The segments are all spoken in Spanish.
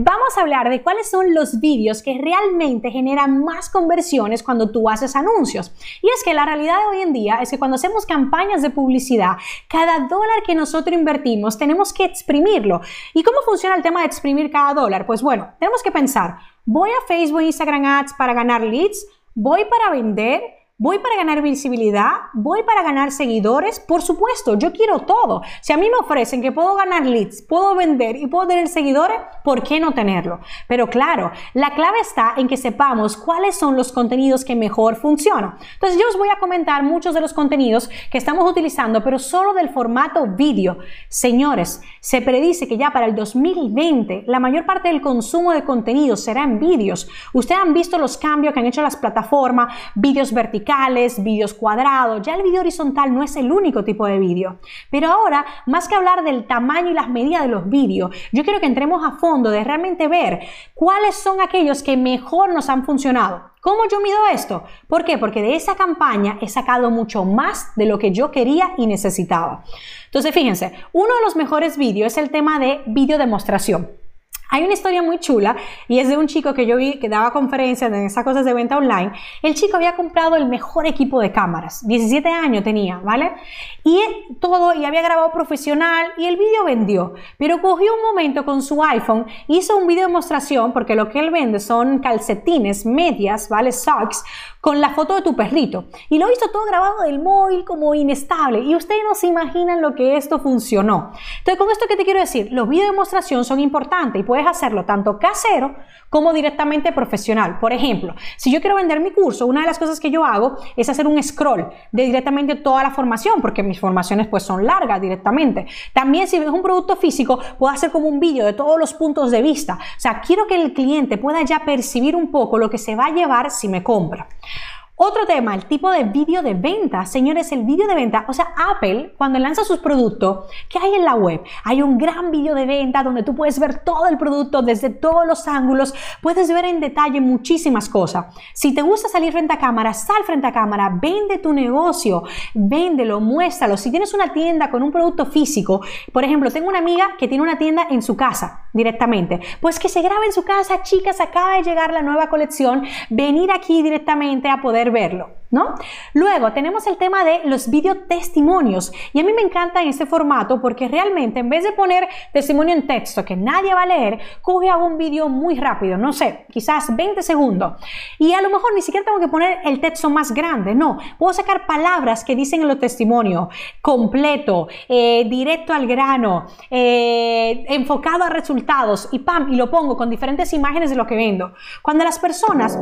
Vamos a hablar de cuáles son los vídeos que realmente generan más conversiones cuando tú haces anuncios. Y es que la realidad de hoy en día es que cuando hacemos campañas de publicidad, cada dólar que nosotros invertimos tenemos que exprimirlo. ¿Y cómo funciona el tema de exprimir cada dólar? Pues bueno, tenemos que pensar, ¿voy a Facebook, Instagram Ads para ganar leads? ¿Voy para vender? ¿Voy para ganar visibilidad? ¿Voy para ganar seguidores? Por supuesto, yo quiero todo. Si a mí me ofrecen que puedo ganar leads, puedo vender y puedo tener seguidores, ¿por qué no tenerlo? Pero claro, la clave está en que sepamos cuáles son los contenidos que mejor funcionan. Entonces yo os voy a comentar muchos de los contenidos que estamos utilizando, pero solo del formato vídeo. Señores, se predice que ya para el 2020 la mayor parte del consumo de contenido será en vídeos. Ustedes han visto los cambios que han hecho las plataformas, vídeos verticales vídeos cuadrados, ya el vídeo horizontal no es el único tipo de vídeo. Pero ahora, más que hablar del tamaño y las medidas de los vídeos, yo quiero que entremos a fondo de realmente ver cuáles son aquellos que mejor nos han funcionado. ¿Cómo yo mido esto? ¿Por qué? Porque de esa campaña he sacado mucho más de lo que yo quería y necesitaba. Entonces, fíjense, uno de los mejores vídeos es el tema de video demostración. Hay una historia muy chula y es de un chico que yo vi que daba conferencias en esas cosas de venta online. El chico había comprado el mejor equipo de cámaras, 17 años tenía, ¿vale? Y todo, y había grabado profesional y el vídeo vendió. Pero cogió un momento con su iPhone, hizo un video demostración, porque lo que él vende son calcetines, medias, ¿vale? Socks, con la foto de tu perrito. Y lo hizo todo grabado del móvil como inestable. Y ustedes no se imaginan lo que esto funcionó. Entonces, con esto que te quiero decir, los videos de demostración son importantes y puedes hacerlo tanto casero como directamente profesional. Por ejemplo, si yo quiero vender mi curso, una de las cosas que yo hago es hacer un scroll de directamente toda la formación, porque mis formaciones pues son largas directamente. También si es un producto físico, puedo hacer como un vídeo de todos los puntos de vista. O sea, quiero que el cliente pueda ya percibir un poco lo que se va a llevar si me compra. Otro tema, el tipo de vídeo de venta. Señores, el vídeo de venta, o sea, Apple cuando lanza sus productos, ¿qué hay en la web? Hay un gran vídeo de venta donde tú puedes ver todo el producto desde todos los ángulos, puedes ver en detalle muchísimas cosas. Si te gusta salir frente a cámara, sal frente a cámara, vende tu negocio, véndelo, muéstralo. Si tienes una tienda con un producto físico, por ejemplo, tengo una amiga que tiene una tienda en su casa directamente, pues que se grabe en su casa, chicas, acaba de llegar la nueva colección, venir aquí directamente a poder verlo. ¿No? Luego tenemos el tema de los video testimonios y a mí me encanta en este formato porque realmente en vez de poner testimonio en texto que nadie va a leer, coge un vídeo muy rápido, no sé, quizás 20 segundos y a lo mejor ni siquiera tengo que poner el texto más grande, no, puedo sacar palabras que dicen en los testimonios, completo, eh, directo al grano, eh, enfocado a resultados y pam, y lo pongo con diferentes imágenes de lo que vendo. Cuando las personas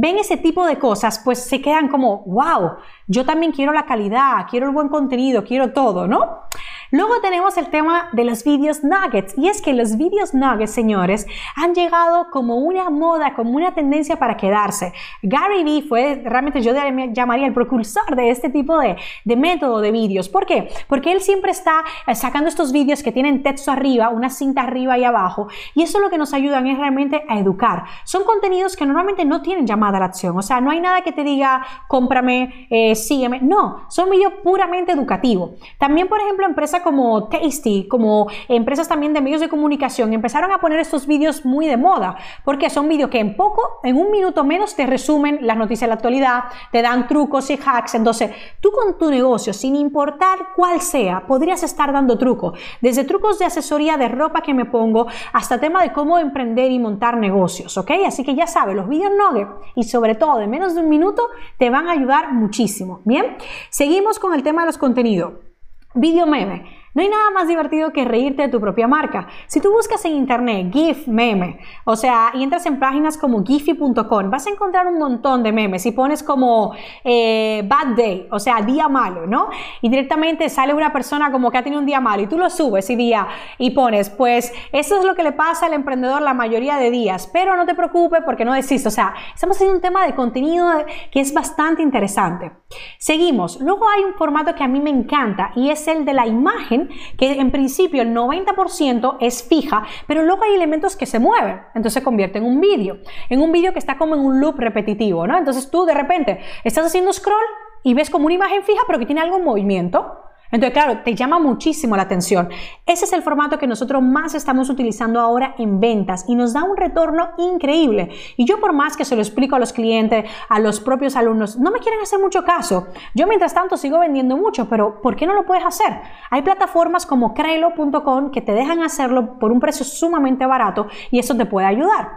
ven ese tipo de cosas, pues se quedan como, wow, yo también quiero la calidad, quiero el buen contenido, quiero todo, ¿no? Luego tenemos el tema de los videos nuggets. Y es que los videos nuggets, señores, han llegado como una moda, como una tendencia para quedarse. Gary Vee fue realmente, yo llamaría el precursor de este tipo de, de método de vídeos. ¿Por qué? Porque él siempre está eh, sacando estos vídeos que tienen texto arriba, una cinta arriba y abajo. Y eso lo que nos ayudan es realmente a educar. Son contenidos que normalmente no tienen llamada a la acción. O sea, no hay nada que te diga, cómprame, eh, sígueme. No, son vídeos puramente educativos. También, por ejemplo, empresas como Tasty, como empresas también de medios de comunicación, empezaron a poner estos vídeos muy de moda, porque son vídeos que en poco, en un minuto menos, te resumen las noticias de la actualidad, te dan trucos y hacks. Entonces, tú con tu negocio, sin importar cuál sea, podrías estar dando trucos, desde trucos de asesoría de ropa que me pongo hasta tema de cómo emprender y montar negocios, ¿ok? Así que ya sabes, los vídeos nugget y sobre todo de menos de un minuto te van a ayudar muchísimo. Bien, seguimos con el tema de los contenidos. Video meme. No hay nada más divertido que reírte de tu propia marca. Si tú buscas en internet GIF meme, o sea, y entras en páginas como giphy.com, vas a encontrar un montón de memes y pones como eh, bad day, o sea, día malo, ¿no? Y directamente sale una persona como que ha tenido un día malo y tú lo subes y día y pones, pues eso es lo que le pasa al emprendedor la mayoría de días, pero no te preocupes porque no desiste. O sea, estamos haciendo un tema de contenido que es bastante interesante. Seguimos. Luego hay un formato que a mí me encanta y es el de la imagen que en principio el 90% es fija, pero luego hay elementos que se mueven, entonces se convierte en un vídeo, en un vídeo que está como en un loop repetitivo, ¿no? Entonces tú de repente estás haciendo scroll y ves como una imagen fija, pero que tiene algo en movimiento. Entonces, claro, te llama muchísimo la atención. Ese es el formato que nosotros más estamos utilizando ahora en ventas y nos da un retorno increíble. Y yo por más que se lo explico a los clientes, a los propios alumnos, no me quieren hacer mucho caso. Yo mientras tanto sigo vendiendo mucho, pero ¿por qué no lo puedes hacer? Hay plataformas como Crelo.com que te dejan hacerlo por un precio sumamente barato y eso te puede ayudar.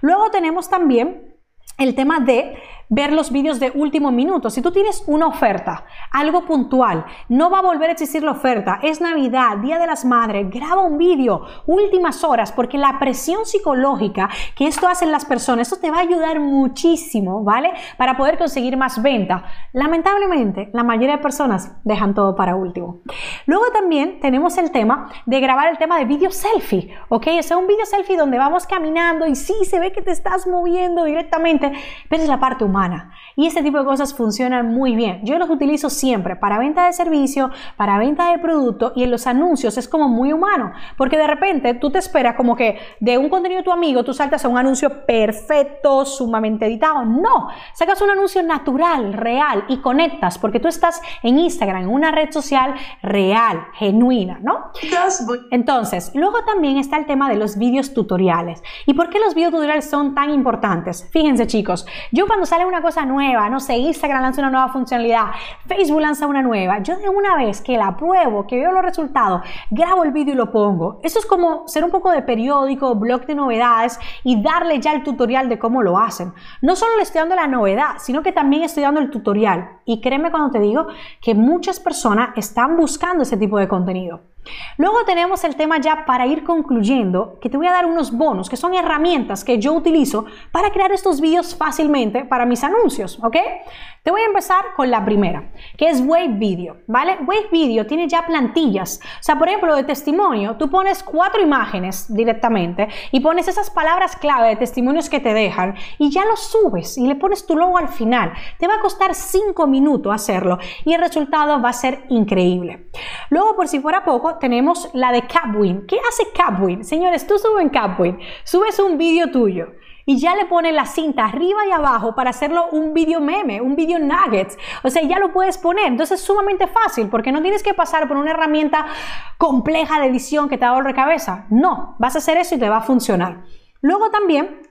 Luego tenemos también el tema de ver los vídeos de último minuto. Si tú tienes una oferta, algo puntual, no va a volver a existir la oferta, es Navidad, Día de las Madres, graba un vídeo, últimas horas, porque la presión psicológica que esto hace en las personas, esto te va a ayudar muchísimo, ¿vale? Para poder conseguir más venta. Lamentablemente, la mayoría de personas dejan todo para último. Luego también tenemos el tema de grabar el tema de vídeo selfie, ¿ok? O sea, un vídeo selfie donde vamos caminando y sí se ve que te estás moviendo directamente, pero es la parte humana y ese tipo de cosas funcionan muy bien. Yo los utilizo siempre para venta de servicio, para venta de producto y en los anuncios es como muy humano. Porque de repente tú te esperas como que de un contenido de tu amigo tú saltas a un anuncio perfecto, sumamente editado. No, sacas un anuncio natural, real y conectas porque tú estás en Instagram, en una red social real, genuina, ¿no? Entonces, luego también está el tema de los vídeos tutoriales. ¿Y por qué los vídeos tutoriales son tan importantes? Fíjense chicos, yo cuando sale una cosa nueva, no sé, Instagram lanza una nueva funcionalidad, Facebook lanza una nueva, yo de una vez que la pruebo, que veo los resultados, grabo el vídeo y lo pongo. Eso es como ser un poco de periódico, blog de novedades y darle ya el tutorial de cómo lo hacen. No solo le estoy dando la novedad, sino que también estoy dando el tutorial. Y créeme cuando te digo que muchas personas están buscando ese tipo de contenido. Luego tenemos el tema ya para ir concluyendo, que te voy a dar unos bonos, que son herramientas que yo utilizo para crear estos vídeos fácilmente para mis anuncios, ¿ok? Te voy a empezar con la primera, que es Wave Video, ¿vale? Wave Video tiene ya plantillas. O sea, por ejemplo, de testimonio, tú pones cuatro imágenes directamente y pones esas palabras clave de testimonios que te dejan y ya los subes y le pones tu logo al final. Te va a costar cinco minutos hacerlo y el resultado va a ser increíble. Luego, por si fuera poco, tenemos la de Capwin. ¿Qué hace Capwin? Señores, tú subes en Capwin, subes un vídeo tuyo y ya le pones la cinta arriba y abajo para hacerlo un video meme, un video nuggets. O sea, ya lo puedes poner. Entonces es sumamente fácil porque no tienes que pasar por una herramienta compleja de edición que te da dolor cabeza. No, vas a hacer eso y te va a funcionar. Luego también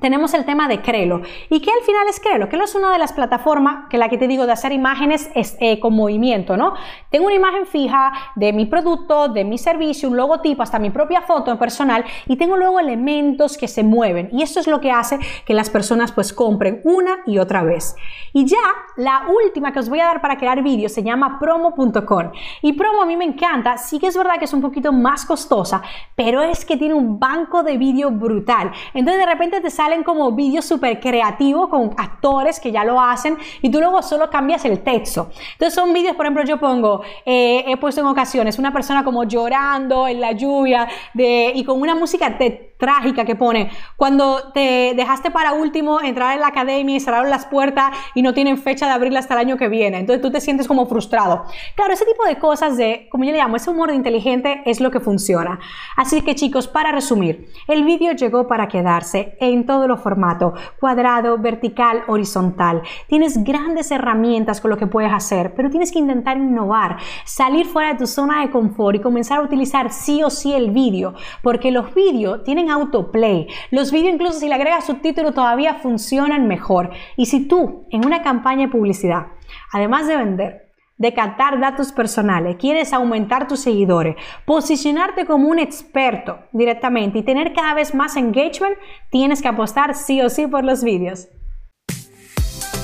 tenemos el tema de Crelo. ¿Y qué al final es Crelo? Crelo es una de las plataformas que la que te digo de hacer imágenes es, eh, con movimiento, ¿no? Tengo una imagen fija de mi producto, de mi servicio, un logotipo, hasta mi propia foto personal y tengo luego elementos que se mueven y eso es lo que hace que las personas pues compren una y otra vez. Y ya la última que os voy a dar para crear vídeos se llama promo.com y promo a mí me encanta, sí que es verdad que es un poquito más costosa, pero es que tiene un banco de vídeo brutal. Entonces de repente te sale salen como vídeos súper creativos con actores que ya lo hacen y tú luego solo cambias el texto. Entonces son vídeos, por ejemplo, yo pongo, eh, he puesto en ocasiones una persona como llorando en la lluvia de, y con una música de trágica que pone, cuando te dejaste para último entrar en la academia y cerraron las puertas y no tienen fecha de abrirla hasta el año que viene, entonces tú te sientes como frustrado. Claro, ese tipo de cosas de, como yo le llamo, ese humor inteligente es lo que funciona. Así que chicos, para resumir, el vídeo llegó para quedarse en todo los formato, cuadrado, vertical, horizontal. Tienes grandes herramientas con lo que puedes hacer, pero tienes que intentar innovar, salir fuera de tu zona de confort y comenzar a utilizar sí o sí el vídeo, porque los vídeos tienen autoplay. Los vídeos, incluso si le agregas subtítulo, todavía funcionan mejor. Y si tú, en una campaña de publicidad, además de vender, de captar datos personales, quieres aumentar tus seguidores, posicionarte como un experto directamente y tener cada vez más engagement, tienes que apostar sí o sí por los vídeos.